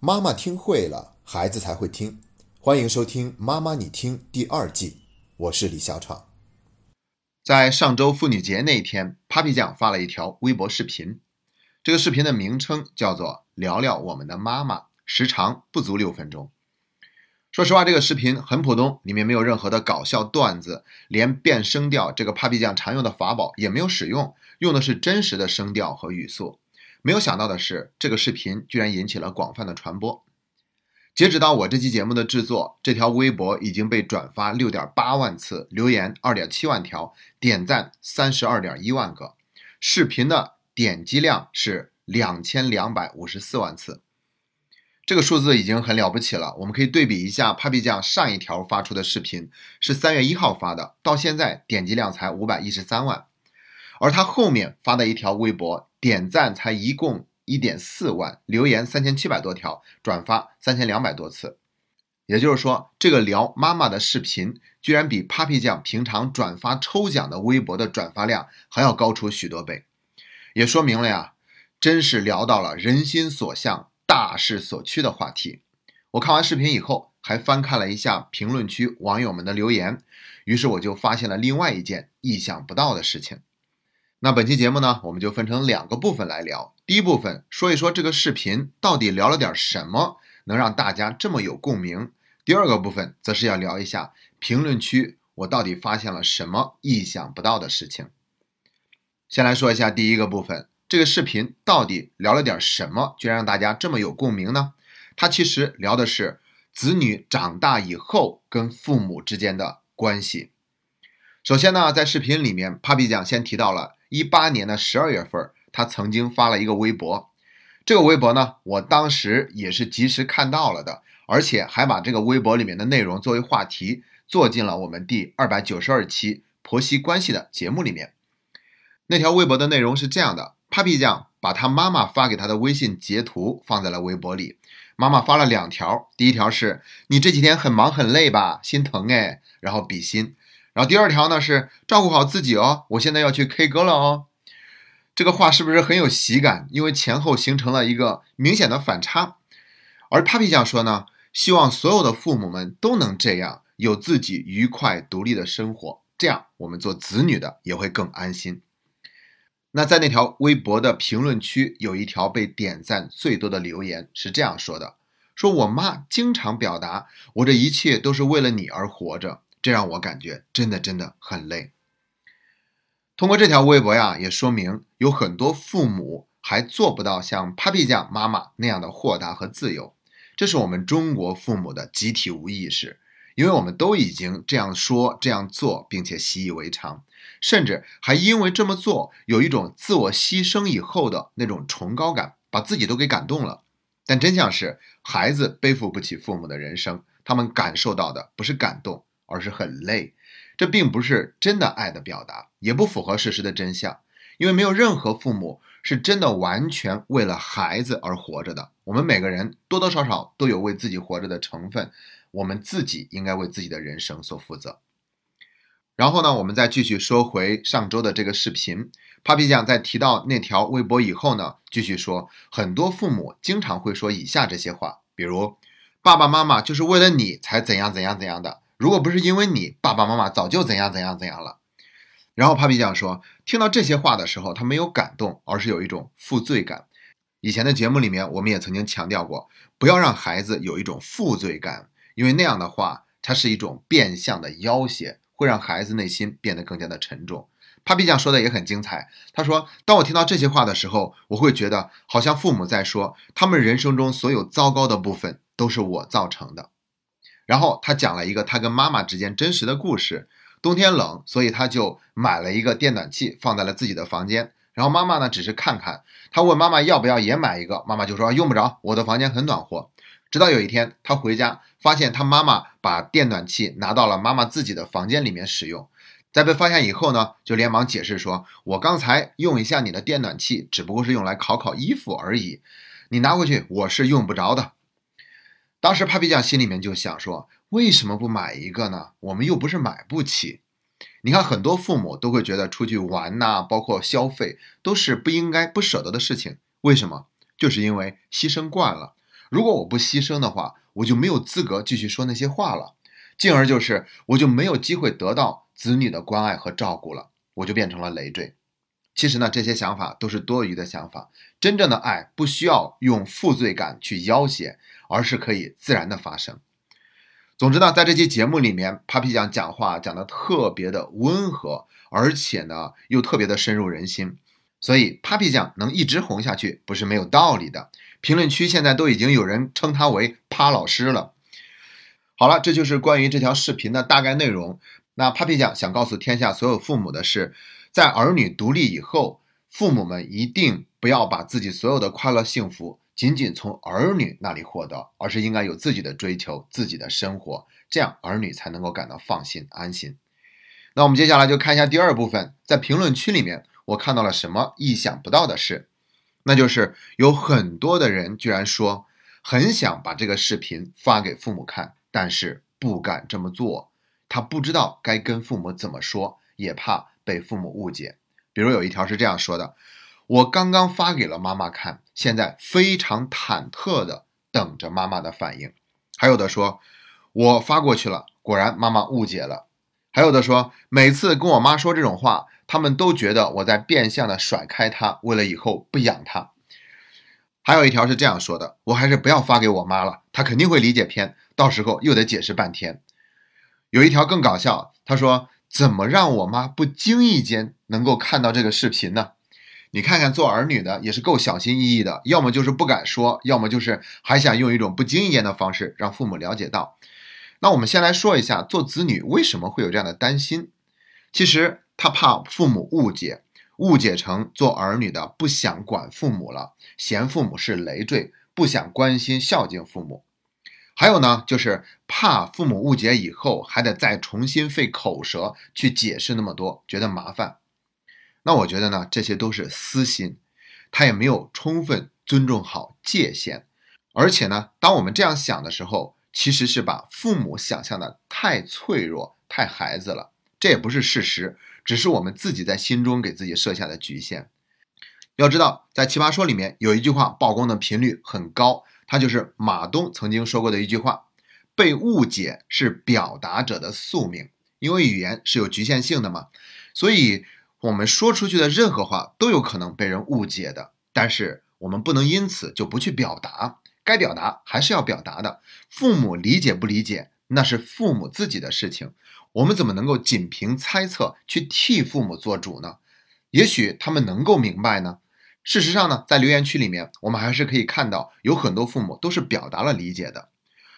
妈妈听会了，孩子才会听。欢迎收听《妈妈你听》第二季，我是李小闯。在上周妇女节那一天，Papi 酱发了一条微博视频，这个视频的名称叫做“聊聊我们的妈妈”，时长不足六分钟。说实话，这个视频很普通，里面没有任何的搞笑段子，连变声调这个 Papi 酱常用的法宝也没有使用，用的是真实的声调和语速。没有想到的是，这个视频居然引起了广泛的传播。截止到我这期节目的制作，这条微博已经被转发六点八万次，留言二点七万条，点赞三十二点一万个，视频的点击量是两千两百五十四万次。这个数字已经很了不起了。我们可以对比一下，Papi 酱上一条发出的视频是三月一号发的，到现在点击量才五百一十三万，而他后面发的一条微博。点赞才一共一点四万，留言三千七百多条，转发三千两百多次。也就是说，这个聊妈妈的视频，居然比 Papi 酱平常转发抽奖的微博的转发量还要高出许多倍，也说明了呀，真是聊到了人心所向、大势所趋的话题。我看完视频以后，还翻看了一下评论区网友们的留言，于是我就发现了另外一件意想不到的事情。那本期节目呢，我们就分成两个部分来聊。第一部分说一说这个视频到底聊了点什么，能让大家这么有共鸣。第二个部分则是要聊一下评论区我到底发现了什么意想不到的事情。先来说一下第一个部分，这个视频到底聊了点什么，居然让大家这么有共鸣呢？它其实聊的是子女长大以后跟父母之间的关系。首先呢，在视频里面，Papi 酱先提到了。一八年的十二月份，他曾经发了一个微博，这个微博呢，我当时也是及时看到了的，而且还把这个微博里面的内容作为话题做进了我们第二百九十二期婆媳关系的节目里面。那条微博的内容是这样的：Papi 酱把他妈妈发给他的微信截图放在了微博里，妈妈发了两条，第一条是你这几天很忙很累吧，心疼哎，然后比心。然后第二条呢是照顾好自己哦，我现在要去 K 歌了哦。这个话是不是很有喜感？因为前后形成了一个明显的反差。而 Papi 酱说呢，希望所有的父母们都能这样，有自己愉快独立的生活，这样我们做子女的也会更安心。那在那条微博的评论区，有一条被点赞最多的留言是这样说的：说我妈经常表达，我这一切都是为了你而活着。这让我感觉真的真的很累。通过这条微博呀，也说明有很多父母还做不到像 Papi 酱妈妈那样的豁达和自由。这是我们中国父母的集体无意识，因为我们都已经这样说、这样做，并且习以为常，甚至还因为这么做有一种自我牺牲以后的那种崇高感，把自己都给感动了。但真相是，孩子背负不起父母的人生，他们感受到的不是感动。而是很累，这并不是真的爱的表达，也不符合事实的真相。因为没有任何父母是真的完全为了孩子而活着的。我们每个人多多少少都有为自己活着的成分，我们自己应该为自己的人生所负责。然后呢，我们再继续说回上周的这个视频，Papi 酱在提到那条微博以后呢，继续说，很多父母经常会说以下这些话，比如爸爸妈妈就是为了你才怎样怎样怎样的。如果不是因为你，爸爸妈妈早就怎样怎样怎样了。然后 Papi 酱说，听到这些话的时候，他没有感动，而是有一种负罪感。以前的节目里面，我们也曾经强调过，不要让孩子有一种负罪感，因为那样的话，它是一种变相的要挟，会让孩子内心变得更加的沉重。Papi 酱说的也很精彩，他说，当我听到这些话的时候，我会觉得好像父母在说，他们人生中所有糟糕的部分都是我造成的。然后他讲了一个他跟妈妈之间真实的故事。冬天冷，所以他就买了一个电暖气放在了自己的房间。然后妈妈呢，只是看看。他问妈妈要不要也买一个，妈妈就说用不着，我的房间很暖和。直到有一天，他回家发现他妈妈把电暖气拿到了妈妈自己的房间里面使用。在被发现以后呢，就连忙解释说：“我刚才用一下你的电暖气，只不过是用来烤烤衣服而已，你拿回去我是用不着的。”当时 Papi 酱心里面就想说：“为什么不买一个呢？我们又不是买不起。你看，很多父母都会觉得出去玩呐，包括消费，都是不应该不舍得的事情。为什么？就是因为牺牲惯了。如果我不牺牲的话，我就没有资格继续说那些话了，进而就是我就没有机会得到子女的关爱和照顾了，我就变成了累赘。其实呢，这些想法都是多余的想法。真正的爱不需要用负罪感去要挟，而是可以自然的发生。总之呢，在这期节目里面，Papi 酱讲话讲的特别的温和，而且呢又特别的深入人心，所以 Papi 酱能一直红下去不是没有道理的。评论区现在都已经有人称他为“趴老师”了。好了，这就是关于这条视频的大概内容。那 Papi 酱想告诉天下所有父母的是，在儿女独立以后，父母们一定不要把自己所有的快乐幸福。仅仅从儿女那里获得，而是应该有自己的追求、自己的生活，这样儿女才能够感到放心、安心。那我们接下来就看一下第二部分，在评论区里面，我看到了什么意想不到的事，那就是有很多的人居然说很想把这个视频发给父母看，但是不敢这么做，他不知道该跟父母怎么说，也怕被父母误解。比如有一条是这样说的。我刚刚发给了妈妈看，现在非常忐忑的等着妈妈的反应。还有的说，我发过去了，果然妈妈误解了。还有的说，每次跟我妈说这种话，他们都觉得我在变相的甩开她，为了以后不养她。还有一条是这样说的，我还是不要发给我妈了，她肯定会理解偏，到时候又得解释半天。有一条更搞笑，他说，怎么让我妈不经意间能够看到这个视频呢？你看看做儿女的也是够小心翼翼的，要么就是不敢说，要么就是还想用一种不经意间的方式让父母了解到。那我们先来说一下，做子女为什么会有这样的担心？其实他怕父母误解，误解成做儿女的不想管父母了，嫌父母是累赘，不想关心孝敬父母。还有呢，就是怕父母误解以后还得再重新费口舌去解释那么多，觉得麻烦。那我觉得呢，这些都是私心，他也没有充分尊重好界限，而且呢，当我们这样想的时候，其实是把父母想象的太脆弱、太孩子了。这也不是事实，只是我们自己在心中给自己设下的局限。要知道，在《奇葩说》里面有一句话曝光的频率很高，它就是马东曾经说过的一句话：“被误解是表达者的宿命，因为语言是有局限性的嘛，所以。”我们说出去的任何话都有可能被人误解的，但是我们不能因此就不去表达，该表达还是要表达的。父母理解不理解，那是父母自己的事情，我们怎么能够仅凭猜测去替父母做主呢？也许他们能够明白呢。事实上呢，在留言区里面，我们还是可以看到有很多父母都是表达了理解的，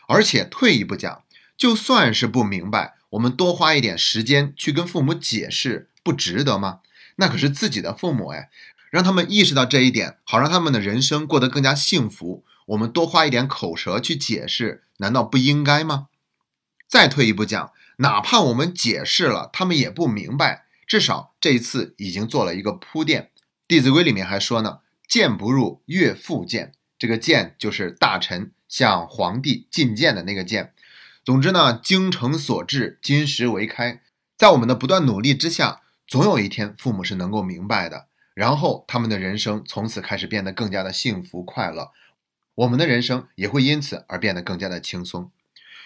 而且退一步讲，就算是不明白，我们多花一点时间去跟父母解释。不值得吗？那可是自己的父母哎，让他们意识到这一点，好让他们的人生过得更加幸福。我们多花一点口舌去解释，难道不应该吗？再退一步讲，哪怕我们解释了，他们也不明白，至少这一次已经做了一个铺垫。《弟子规》里面还说呢：“谏不入，悦复谏。”这个谏就是大臣向皇帝进谏的那个谏。总之呢，精诚所至，金石为开。在我们的不断努力之下。总有一天，父母是能够明白的，然后他们的人生从此开始变得更加的幸福快乐，我们的人生也会因此而变得更加的轻松。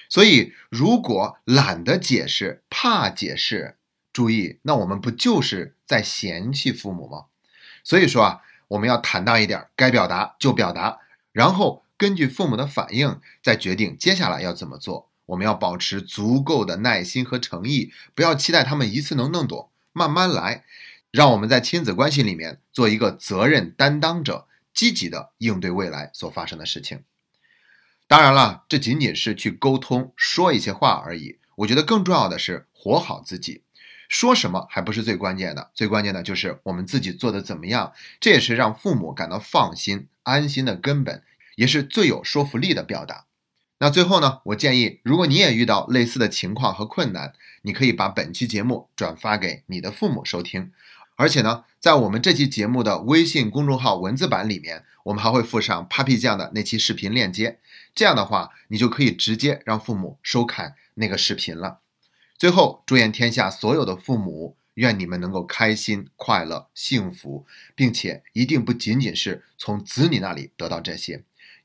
所以，如果懒得解释、怕解释，注意，那我们不就是在嫌弃父母吗？所以说啊，我们要坦荡一点，该表达就表达，然后根据父母的反应再决定接下来要怎么做。我们要保持足够的耐心和诚意，不要期待他们一次能弄懂。慢慢来，让我们在亲子关系里面做一个责任担当者，积极的应对未来所发生的事情。当然了，这仅仅是去沟通说一些话而已。我觉得更重要的是活好自己。说什么还不是最关键的，最关键的就是我们自己做的怎么样。这也是让父母感到放心安心的根本，也是最有说服力的表达。那最后呢，我建议，如果你也遇到类似的情况和困难，你可以把本期节目转发给你的父母收听。而且呢，在我们这期节目的微信公众号文字版里面，我们还会附上 Papi 酱的那期视频链接。这样的话，你就可以直接让父母收看那个视频了。最后，祝愿天下所有的父母，愿你们能够开心、快乐、幸福，并且一定不仅仅是从子女那里得到这些。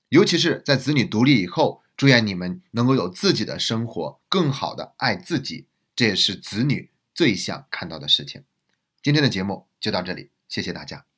尤其是在子女独立以后，祝愿你们能够有自己的生活，更好的爱自己，这也是子女最想看到的事情。今天的节目就到这里，谢谢大家。